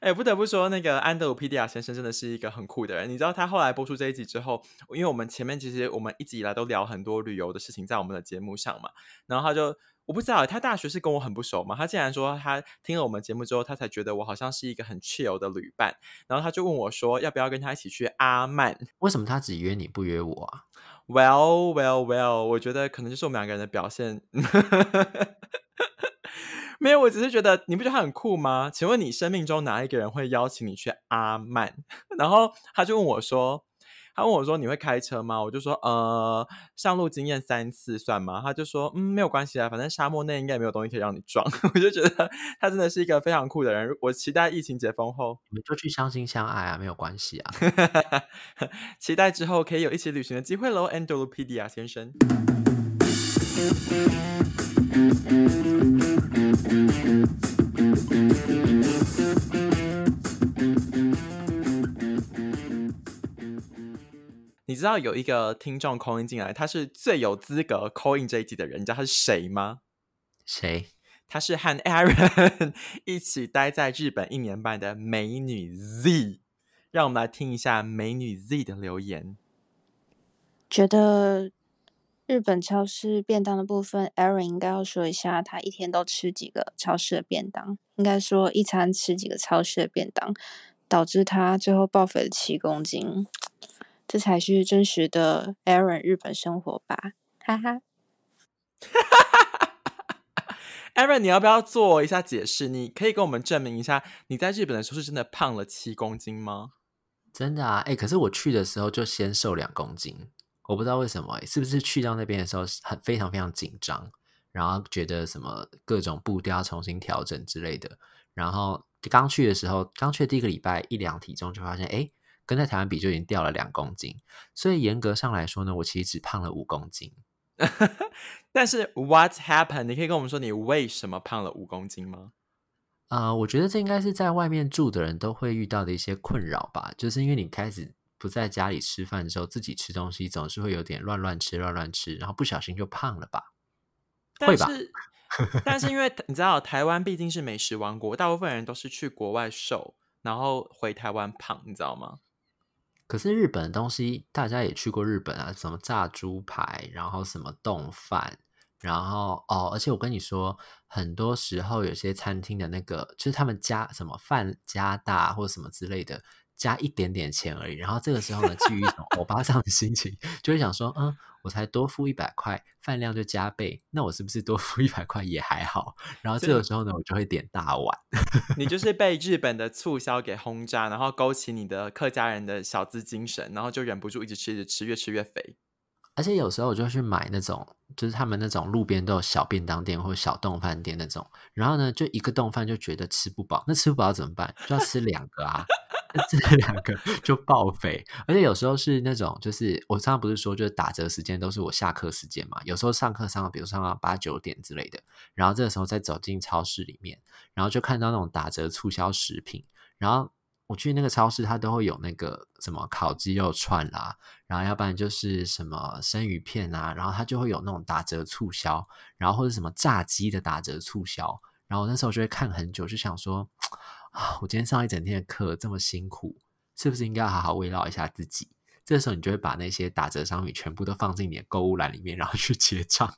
哎，不得不说，那个安德鲁·皮迪亚先生真的是一个很酷的人。你知道他后来播出这一集之后，因为我们前面其实我们一直以来都聊很多旅游的事情在我们的节目上嘛，然后他就我不知道他大学是跟我很不熟嘛，他竟然说他听了我们节目之后，他才觉得我好像是一个很 chill 的旅伴，然后他就问我说要不要跟他一起去阿曼？为什么他只约你不约我啊？Well, well, well，我觉得可能就是我们两个人的表现。没有，我只是觉得你不觉得他很酷吗？请问你生命中哪一个人会邀请你去阿曼？然后他就问我说：“他问我说你会开车吗？”我就说：“呃，上路经验三次算吗？”他就说：“嗯，没有关系啊，反正沙漠内应该没有东西可以让你撞。”我就觉得他真的是一个非常酷的人。我期待疫情解封后，你们就去相亲相爱啊，没有关系啊。期待之后可以有一起旅行的机会喽 a n d r o p e d i a 先生。你知道有一个听众 call in 进来，他是最有资格 call in 这一集的人，你知道他是谁吗？谁？他是和 Aaron 一起待在日本一年半的美女 Z。让我们来听一下美女 Z 的留言。觉得日本超市便当的部分，Aaron 应该要说一下，他一天都吃几个超市的便当？应该说一餐吃几个超市的便当，导致他最后报肥了七公斤。这才是真实的 Aaron 日本生活吧，哈哈。Aaron，你要不要做一下解释？你可以跟我们证明一下，你在日本的时候是真的胖了七公斤吗？真的啊，哎，可是我去的时候就先瘦两公斤，我不知道为什么，是不是去到那边的时候很非常非常紧张，然后觉得什么各种步调重新调整之类的，然后刚去的时候，刚去第一个礼拜一量体重就发现，哎。跟在台湾比就已经掉了两公斤，所以严格上来说呢，我其实只胖了五公斤。但是 What happened？你可以跟我们说你为什么胖了五公斤吗？呃，我觉得这应该是在外面住的人都会遇到的一些困扰吧，就是因为你开始不在家里吃饭的时候，自己吃东西总是会有点乱乱吃、乱乱吃，然后不小心就胖了吧？会吧？但是因为你知道，台湾毕竟是美食王国，大部分人都是去国外瘦，然后回台湾胖，你知道吗？可是日本的东西，大家也去过日本啊，什么炸猪排，然后什么冻饭，然后哦，而且我跟你说，很多时候有些餐厅的那个，就是他们加什么饭加大或者什么之类的。加一点点钱而已，然后这个时候呢，基于一种欧巴桑的心情，就会想说，嗯，我才多付一百块，饭量就加倍，那我是不是多付一百块也还好？然后这个时候呢，我就会点大碗。你就是被 日本的促销给轰炸，然后勾起你的客家人的小资精神，然后就忍不住一直吃，一直吃，越吃越肥。而且有时候我就去买那种，就是他们那种路边都有小便当店或者小冻饭店那种，然后呢，就一个冻饭就觉得吃不饱，那吃不饱怎么办？就要吃两个啊。这两个就爆肥，而且有时候是那种，就是我刚刚不是说，就是打折时间都是我下课时间嘛。有时候上课上到，比如上到八九点之类的，然后这个时候再走进超市里面，然后就看到那种打折促销食品。然后我去那个超市，它都会有那个什么烤鸡肉串啦，然后要不然就是什么生鱼片啊，然后它就会有那种打折促销，然后或者什么炸鸡的打折促销。然后那时候就会看很久，就想说。啊！我今天上一整天的课这么辛苦，是不是应该好好慰劳一下自己？这时候你就会把那些打折商品全部都放进你的购物篮里面，然后去结账。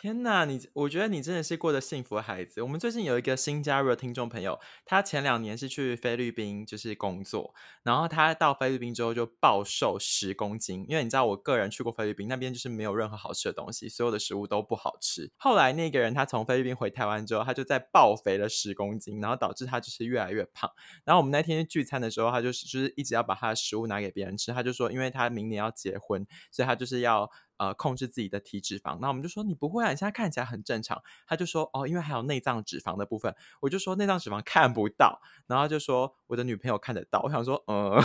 天呐，你我觉得你真的是过得幸福的孩子。我们最近有一个新加入的听众朋友，他前两年是去菲律宾就是工作，然后他到菲律宾之后就暴瘦十公斤。因为你知道，我个人去过菲律宾，那边就是没有任何好吃的东西，所有的食物都不好吃。后来那个人他从菲律宾回台湾之后，他就在暴肥了十公斤，然后导致他就是越来越胖。然后我们那天聚餐的时候，他就是就是一直要把他的食物拿给别人吃，他就说，因为他明年要结婚，所以他就是要。呃，控制自己的体脂肪，那我们就说你不会啊，你现在看起来很正常。他就说哦，因为还有内脏脂肪的部分，我就说内脏脂肪看不到，然后就说我的女朋友看得到。我想说，呃，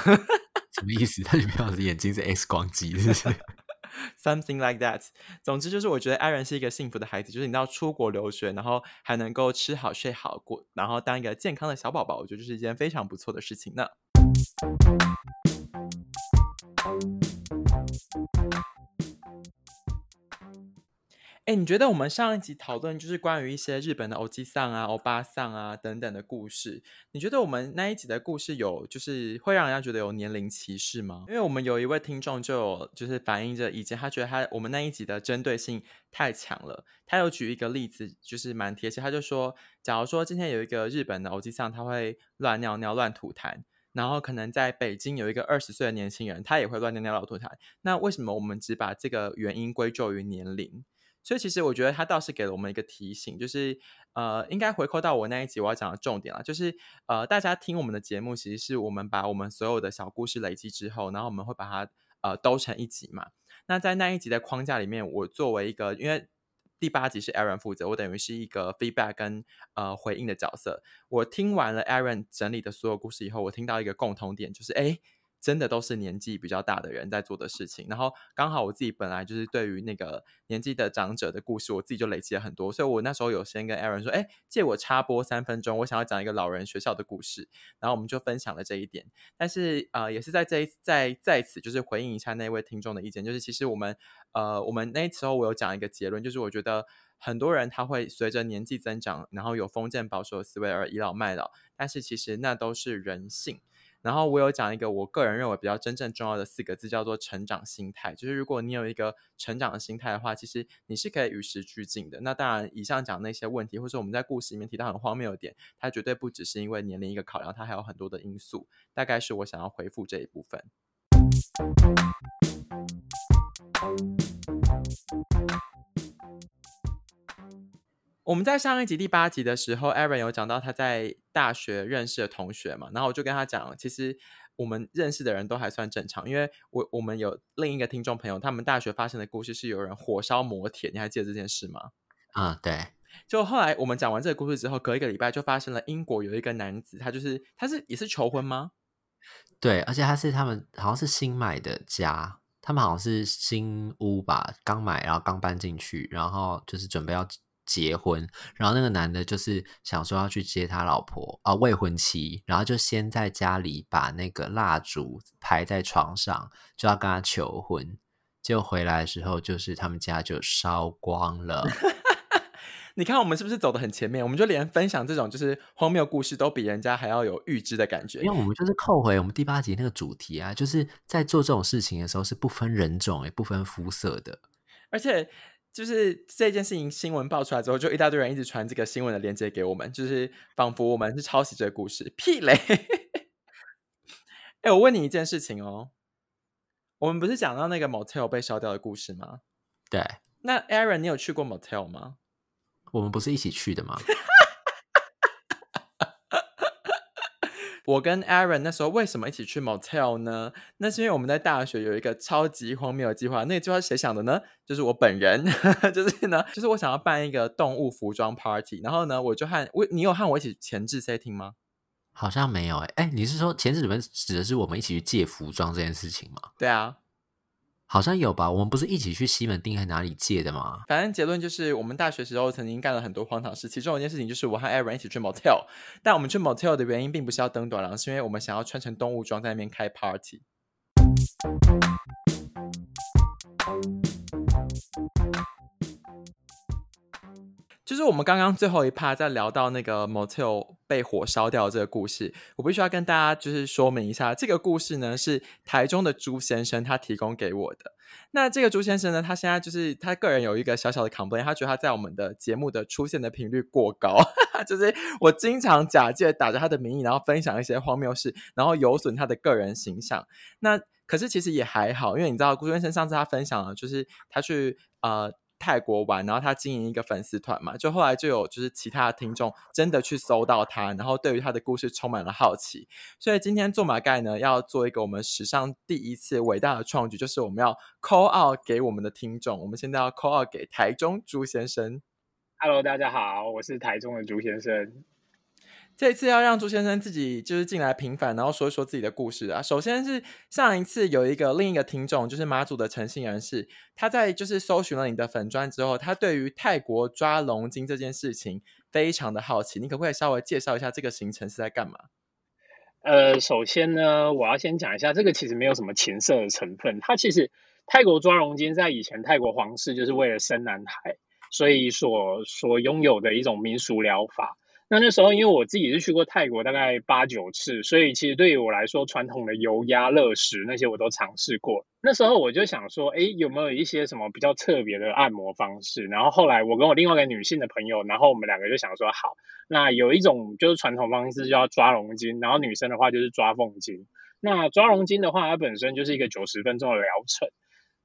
什么意思？他女朋友的眼睛是 X 光机，是不是？Something like that。总之就是，我觉得艾伦是一个幸福的孩子，就是你要出国留学，然后还能够吃好睡好过，然后当一个健康的小宝宝，我觉得就是一件非常不错的事情呢。哎，你你觉得我们上一集讨论就是关于一些日本的欧基桑啊、欧巴桑啊等等的故事，你觉得我们那一集的故事有就是会让人家觉得有年龄歧视吗？因为我们有一位听众就有就是反映着意见，他觉得他我们那一集的针对性太强了。他有举一个例子，就是蛮贴切，他就说，假如说今天有一个日本的欧基桑，他会乱尿尿、乱吐痰。然后可能在北京有一个二十岁的年轻人，他也会乱尿尿、老吐痰。那为什么我们只把这个原因归咎于年龄？所以其实我觉得他倒是给了我们一个提醒，就是呃，应该回扣到我那一集我要讲的重点了，就是呃，大家听我们的节目，其实是我们把我们所有的小故事累积之后，然后我们会把它呃都成一集嘛。那在那一集的框架里面，我作为一个因为。第八集是 Aaron 负责，我等于是一个 feedback 跟呃回应的角色。我听完了 Aaron 整理的所有故事以后，我听到一个共同点，就是哎。真的都是年纪比较大的人在做的事情，然后刚好我自己本来就是对于那个年纪的长者的故事，我自己就累积了很多，所以我那时候有先跟 Aaron 说，哎，借我插播三分钟，我想要讲一个老人学校的故事，然后我们就分享了这一点。但是呃，也是在这一在在此就是回应一下那位听众的意见，就是其实我们呃我们那时候我有讲一个结论，就是我觉得很多人他会随着年纪增长，然后有封建保守的思维而倚老卖老，但是其实那都是人性。然后我有讲一个我个人认为比较真正重要的四个字，叫做成长心态。就是如果你有一个成长的心态的话，其实你是可以与时俱进的。那当然，以上讲那些问题，或者我们在故事里面提到很荒谬的点，它绝对不只是因为年龄一个考量，它还有很多的因素。大概是我想要回复这一部分。我们在上一集第八集的时候，Aaron 有讲到他在大学认识的同学嘛，然后我就跟他讲，其实我们认识的人都还算正常，因为我我们有另一个听众朋友，他们大学发生的故事是有人火烧摩铁，你还记得这件事吗？啊，对。就后来我们讲完这个故事之后，隔一个礼拜就发生了英国有一个男子，他就是他是也是求婚吗？对，而且他是他们好像是新买的家，他们好像是新屋吧，刚买然后刚搬进去，然后就是准备要。结婚，然后那个男的就是想说要去接他老婆啊未婚妻，然后就先在家里把那个蜡烛排在床上，就要跟他求婚。结果回来的时候，就是他们家就烧光了。你看我们是不是走的很前面？我们就连分享这种就是荒谬故事，都比人家还要有预知的感觉。因为我们就是扣回我们第八集那个主题啊，就是在做这种事情的时候是不分人种也不分肤色的，而且。就是这件事情新闻爆出来之后，就一大堆人一直传这个新闻的链接给我们，就是仿佛我们是抄袭这个故事。屁嘞！哎，我问你一件事情哦，我们不是讲到那个 motel 被烧掉的故事吗？对。那 Aaron，你有去过 motel 吗？我们不是一起去的吗？我跟 Aaron 那时候为什么一起去 motel 呢？那是因为我们在大学有一个超级荒谬的计划。那个计划是谁想的呢？就是我本人。就是呢，就是我想要办一个动物服装 party。然后呢，我就和我，你有和我一起前置 setting 吗？好像没有哎。哎，你是说前置准备指的是我们一起去借服装这件事情吗？对啊。好像有吧，我们不是一起去西门町还哪里借的吗？反正结论就是，我们大学时候曾经干了很多荒唐事，其中有一件事情就是我和 Aaron 一起去 motel，但我们去 motel 的原因并不是要登短廊，是因为我们想要穿成动物装在那边开 party。就是我们刚刚最后一趴在聊到那个 motel 被火烧掉这个故事，我必须要跟大家就是说明一下，这个故事呢是台中的朱先生他提供给我的。那这个朱先生呢，他现在就是他个人有一个小小的 complaint，他觉得他在我们的节目的出现的频率过高，就是我经常假借打着他的名义，然后分享一些荒谬事，然后有损他的个人形象。那可是其实也还好，因为你知道朱先生上次他分享了，就是他去呃。泰国玩，然后他经营一个粉丝团嘛，就后来就有就是其他的听众真的去搜到他，然后对于他的故事充满了好奇，所以今天做马盖呢要做一个我们史上第一次伟大的创举，就是我们要 call out 给我们的听众，我们现在要 call out 给台中朱先生。Hello，大家好，我是台中的朱先生。这次要让朱先生自己就是进来平反，然后说一说自己的故事啊。首先是上一次有一个另一个听众，就是马祖的诚信人士，他在就是搜寻了你的粉砖之后，他对于泰国抓龙筋这件事情非常的好奇。你可不可以稍微介绍一下这个行程是在干嘛？呃，首先呢，我要先讲一下，这个其实没有什么情色的成分。它其实泰国抓龙筋在以前泰国皇室就是为了生男孩。所以所所拥有的一种民俗疗法。那那时候，因为我自己是去过泰国大概八九次，所以其实对于我来说，传统的油压、热石那些我都尝试过。那时候我就想说，哎，有没有一些什么比较特别的按摩方式？然后后来我跟我另外一个女性的朋友，然后我们两个就想说，好，那有一种就是传统方式叫抓龙筋，然后女生的话就是抓凤筋。那抓龙筋的话，它本身就是一个九十分钟的疗程。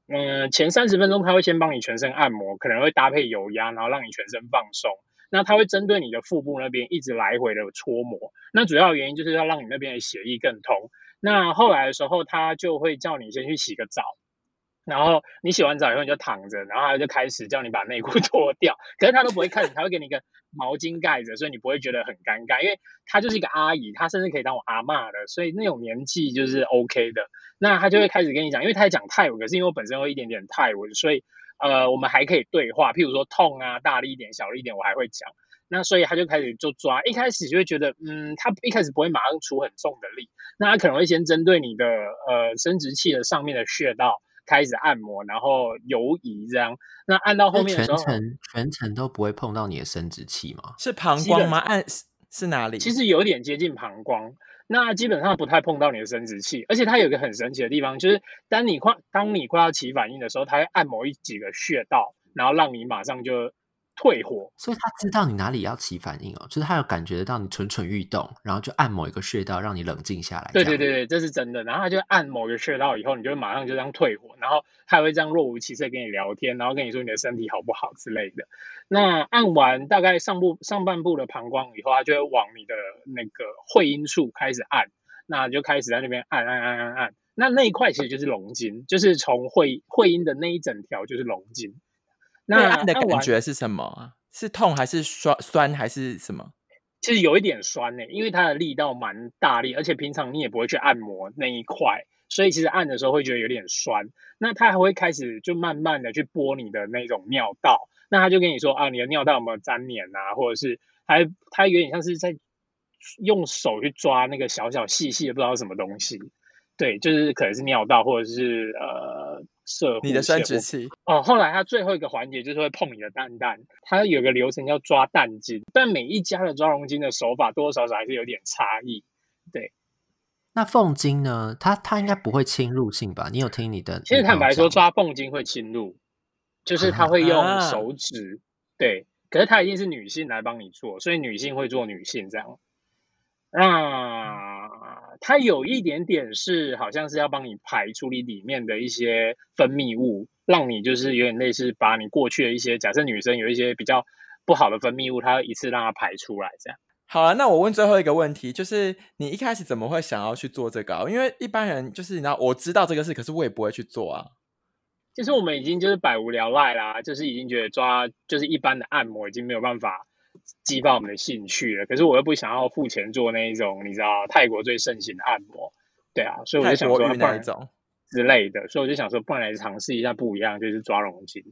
嗯，前三十分钟他会先帮你全身按摩，可能会搭配油压，然后让你全身放松。那他会针对你的腹部那边一直来回的搓摩，那主要原因就是要让你那边的血液更通。那后来的时候，他就会叫你先去洗个澡，然后你洗完澡以后你就躺着，然后他就开始叫你把内裤 脱掉，可是他都不会看你，他会给你一个毛巾盖着，所以你不会觉得很尴尬，因为他就是一个阿姨，他甚至可以当我阿妈的，所以那种年纪就是 OK 的。那他就会开始跟你讲，因为他在讲泰文，可是因为我本身会一点点泰文，所以。呃，我们还可以对话，譬如说痛啊，大力一点，小力一点，我还会讲。那所以他就开始就抓，一开始就会觉得，嗯，他一开始不会马上出很重的力，那他可能会先针对你的呃生殖器的上面的穴道开始按摩，然后游移这样。那按到后面全程全程都不会碰到你的生殖器吗？是膀胱吗？按是哪里？其实有点接近膀胱。那基本上不太碰到你的生殖器，而且它有一个很神奇的地方，就是当你快当你快要起反应的时候，它会按某一几个穴道，然后让你马上就。退火，所以他知道你哪里要起反应哦，就是他有感觉得到你蠢蠢欲动，然后就按某一个穴道让你冷静下来。对对对对，这是真的。然后他就按某个穴道以后，你就马上就这样退火，然后他会这样若无其事跟你聊天，然后跟你说你的身体好不好之类的。那按完大概上部上半部的膀胱以后，他就会往你的那个会阴处开始按，那就开始在那边按按按按按。那那一块其实就是龙筋，就是从会会阴的那一整条就是龙筋。那按的感觉是什么？是痛还是酸酸还是什么？其实有一点酸呢，因为它的力道蛮大力，而且平常你也不会去按摩那一块，所以其实按的时候会觉得有点酸。那它还会开始就慢慢的去拨你的那种尿道，那他就跟你说啊，你的尿道有没有粘黏啊，或者是还它有点像是在用手去抓那个小小细细的不知道什么东西。对，就是可能是尿道，或者是呃，射你的生殖器哦。后来它最后一个环节就是会碰你的蛋蛋，它有个流程叫抓蛋筋，但每一家的抓龙筋的手法多多少少还是有点差异。对，那凤筋呢？它它应该不会侵入性吧？你有听你的？其实坦白说，抓凤筋会侵入，就是他会用手指，对，可是他一定是女性来帮你做，所以女性会做女性这样。那它有一点点是，好像是要帮你排除你里面的一些分泌物，让你就是有点类似把你过去的一些，假设女生有一些比较不好的分泌物，它一次让它排出来，这样。好了，那我问最后一个问题，就是你一开始怎么会想要去做这个？因为一般人就是你知道，我知道这个事，可是我也不会去做啊。其实我们已经就是百无聊赖啦，就是已经觉得抓就是一般的按摩已经没有办法。激发我们的兴趣了，可是我又不想要付钱做那一种，你知道泰国最盛行的按摩，对啊，所以我就想说那一种之类的，所以我就想说，不然来尝试一下不一样，就是抓龙筋。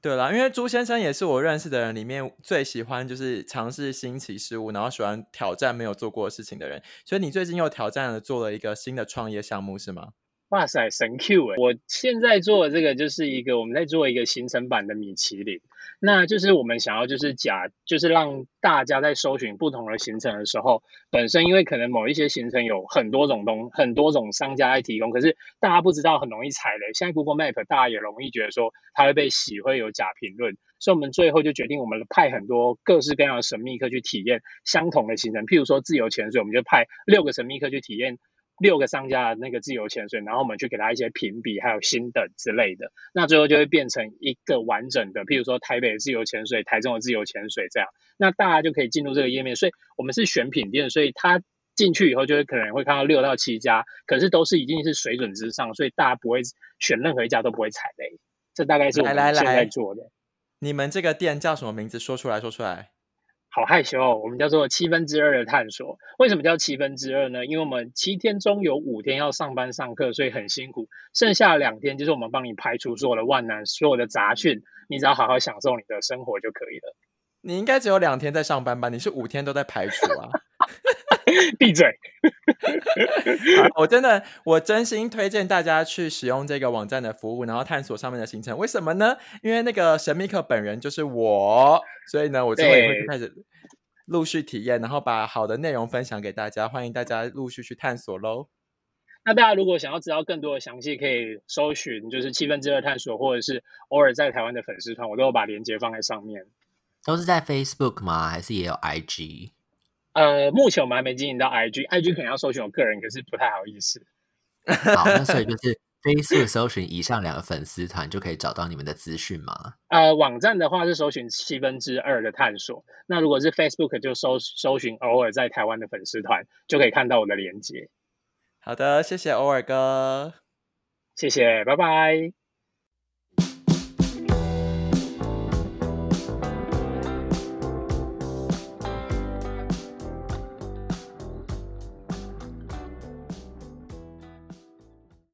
对啦，因为朱先生也是我认识的人里面最喜欢就是尝试新奇事物，然后喜欢挑战没有做过的事情的人，所以你最近又挑战了做了一个新的创业项目是吗？哇塞，神 Q 哎！我现在做的这个就是一个我们在做一个行程版的米其林。那就是我们想要，就是假，就是让大家在搜寻不同的行程的时候，本身因为可能某一些行程有很多种东，很多种商家在提供，可是大家不知道，很容易踩雷。现在 Google Map 大家也容易觉得说它会被洗，会有假评论，所以我们最后就决定，我们派很多各式各样的神秘客去体验相同的行程，譬如说自由潜水，我们就派六个神秘客去体验。六个商家的那个自由潜水，然后我们去给他一些评比，还有新的之类的，那最后就会变成一个完整的，譬如说台北的自由潜水、台中的自由潜水这样，那大家就可以进入这个页面。所以我们是选品店，所以他进去以后就会可能会看到六到七家，可是都是已经是水准之上，所以大家不会选任何一家都不会踩雷。这大概是我们现在做的。你们这个店叫什么名字？说出来说出来。好害羞哦，我们叫做七分之二的探索。为什么叫七分之二呢？因为我们七天中有五天要上班上课，所以很辛苦。剩下两天就是我们帮你排除所有的万难、所有的杂讯，你只要好好享受你的生活就可以了。你应该只有两天在上班吧？你是五天都在排除啊？闭嘴。我真的，我真心推荐大家去使用这个网站的服务，然后探索上面的行程。为什么呢？因为那个神秘客本人就是我，所以呢，我之后也会开始陆续体验，然后把好的内容分享给大家。欢迎大家陆续去探索喽。那大家如果想要知道更多的详细，可以搜寻就是七分之二探索，或者是偶尔在台湾的粉丝团，我都有把链接放在上面。都是在 Facebook 吗？还是也有 IG？呃，目前我们还没经营到 IG，IG 可能要搜寻我个人，可是不太好意思。好，那所以 就是 Facebook 搜寻以上两个粉丝团就可以找到你们的资讯吗？呃，网站的话是搜寻七分之二的探索。那如果是 Facebook 就搜搜寻偶尔在台湾的粉丝团，就可以看到我的链接。好的，谢谢偶尔哥，谢谢，拜拜。